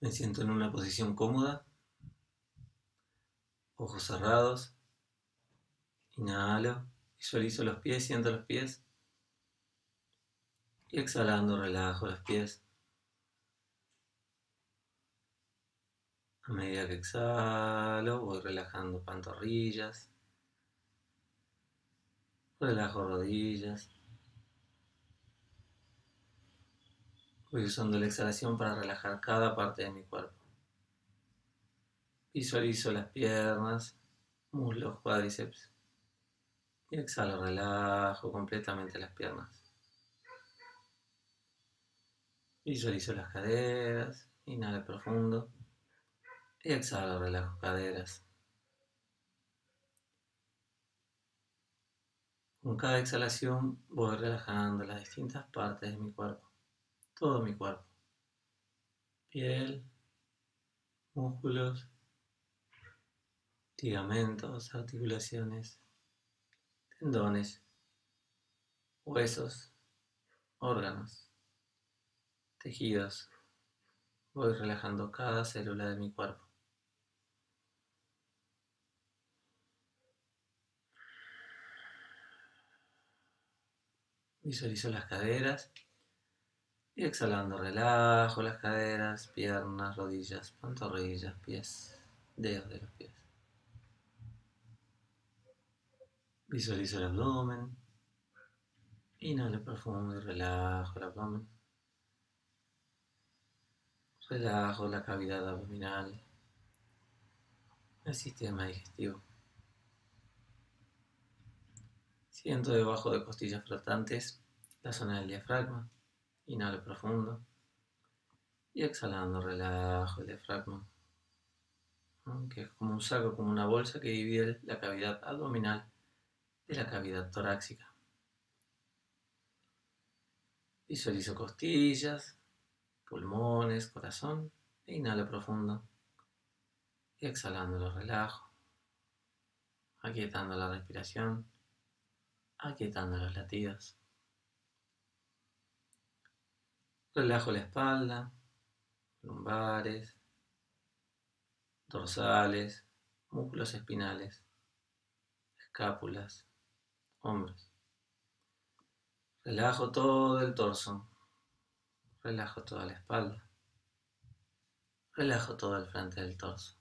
Me siento en una posición cómoda, ojos cerrados, inhalo, visualizo los pies, siento los pies y exhalando relajo los pies. A medida que exhalo voy relajando pantorrillas, relajo rodillas. Voy usando la exhalación para relajar cada parte de mi cuerpo. Visualizo las piernas, muslos, cuádriceps. Y exhalo, relajo completamente las piernas. Visualizo las caderas, inhalo profundo. Y exhalo, relajo caderas. Con cada exhalación voy relajando las distintas partes de mi cuerpo todo mi cuerpo. Piel, músculos, ligamentos, articulaciones, tendones, huesos, órganos, tejidos. Voy relajando cada célula de mi cuerpo. Visualizo las caderas y exhalando, relajo las caderas, piernas, rodillas, pantorrillas, pies, dedos de los pies. Visualizo el abdomen. Inhalo profundo y relajo el abdomen. Relajo la cavidad abdominal, el sistema digestivo. Siento debajo de costillas flotantes la zona del diafragma. Inhalo profundo. Y exhalando, relajo el diafragma. Que es como un saco, como una bolsa que divide la cavidad abdominal de la cavidad torácica. Visualizo costillas, pulmones, corazón. E inhalo profundo. Y exhalando lo relajo. Aquietando la respiración. Aquietando los latidos. Relajo la espalda, lumbares, dorsales, músculos espinales, escápulas, hombros. Relajo todo el torso. Relajo toda la espalda. Relajo todo el frente del torso.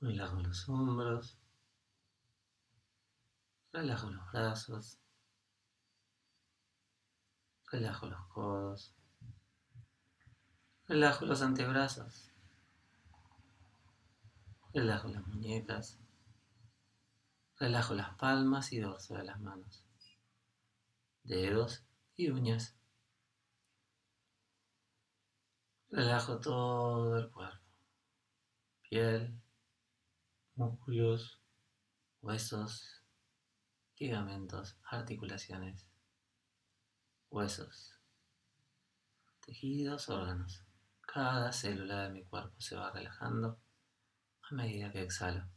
Relajo los hombros. Relajo los brazos. Relajo los codos. Relajo los antebrazos. Relajo las muñecas. Relajo las palmas y dorso de las manos. Dedos y uñas. Relajo todo el cuerpo. Piel, músculos, huesos, ligamentos, articulaciones huesos, tejidos, órganos. Cada célula de mi cuerpo se va relajando a medida que exhalo.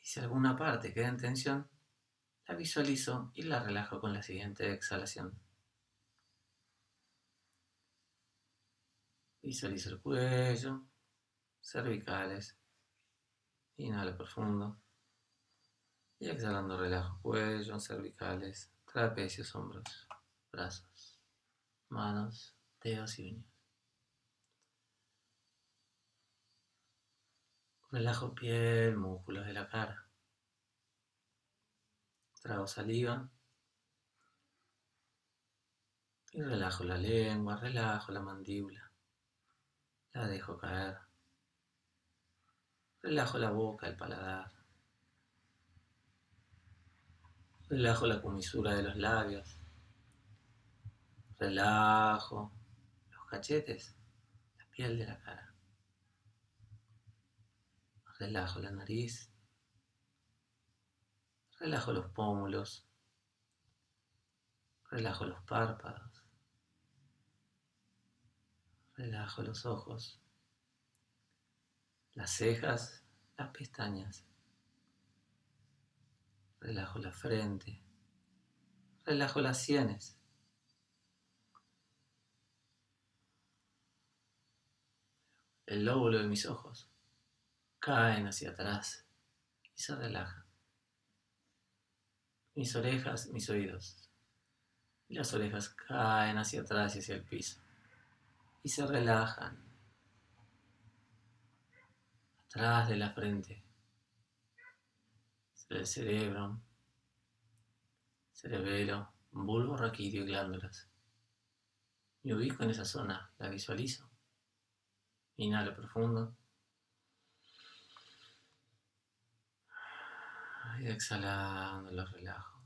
Y si alguna parte queda en tensión, la visualizo y la relajo con la siguiente exhalación. Visualizo el cuello, cervicales, Inhalo profundo. Y exhalando relajo cuello, cervicales, trapecios, hombros, brazos, manos, dedos y uñas. Relajo piel, músculos de la cara. Trago saliva. Y relajo la lengua, relajo la mandíbula. La dejo caer. Relajo la boca, el paladar. Relajo la comisura de los labios. Relajo los cachetes, la piel de la cara. Relajo la nariz. Relajo los pómulos. Relajo los párpados. Relajo los ojos las cejas, las pestañas. Relajo la frente. Relajo las sienes. El lóbulo de mis ojos caen hacia atrás y se relajan. Mis orejas, mis oídos. Las orejas caen hacia atrás y hacia el piso. Y se relajan. Atrás de la frente. El cerebro. Cerebelo, bulbo raquídeo y glándulas. Me ubico en esa zona, la visualizo. Inhalo profundo. Y exhalando lo relajo.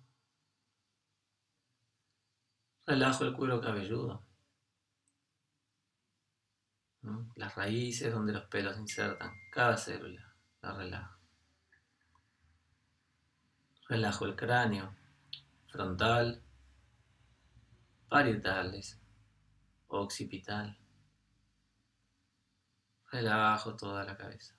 Relajo el cuero cabelludo. Las raíces donde los pelos insertan. Cada célula la relajo. Relajo el cráneo, frontal, parietales, occipital. Relajo toda la cabeza.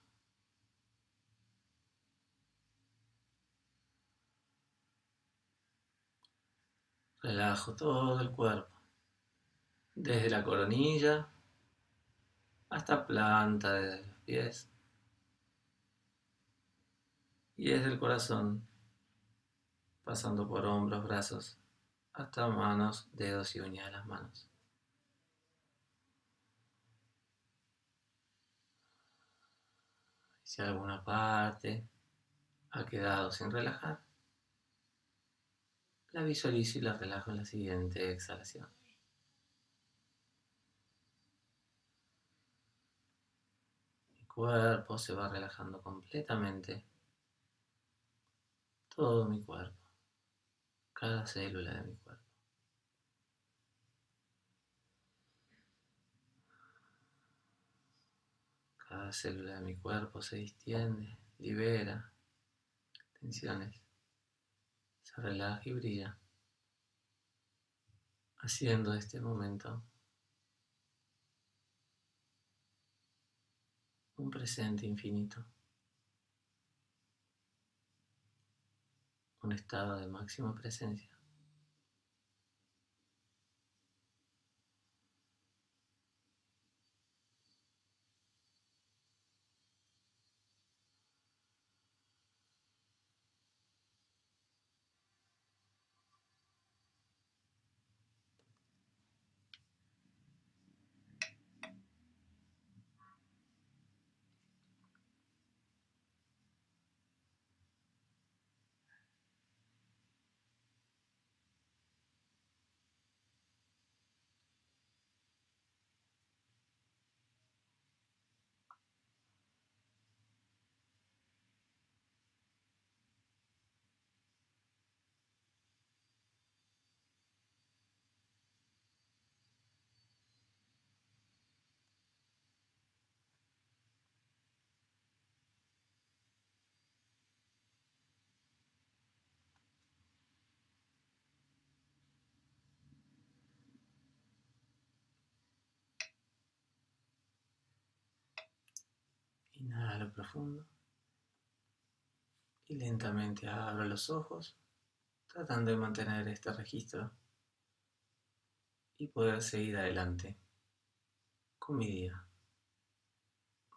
Relajo todo el cuerpo, desde la coronilla hasta planta de los pies y desde el corazón, pasando por hombros, brazos, hasta manos, dedos y uñas de las manos. Si alguna parte ha quedado sin relajar, la visualizo y la relajo en la siguiente exhalación. Mi cuerpo se va relajando completamente. Todo mi cuerpo. Cada célula de mi cuerpo. Cada célula de mi cuerpo se distiende, libera tensiones, se relaja y brilla, haciendo este momento un presente infinito, un estado de máxima presencia. Inhalo profundo. Y lentamente abro los ojos, tratando de mantener este registro y poder seguir adelante con mi día,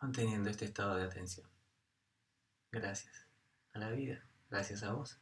manteniendo este estado de atención. Gracias a la vida, gracias a vos.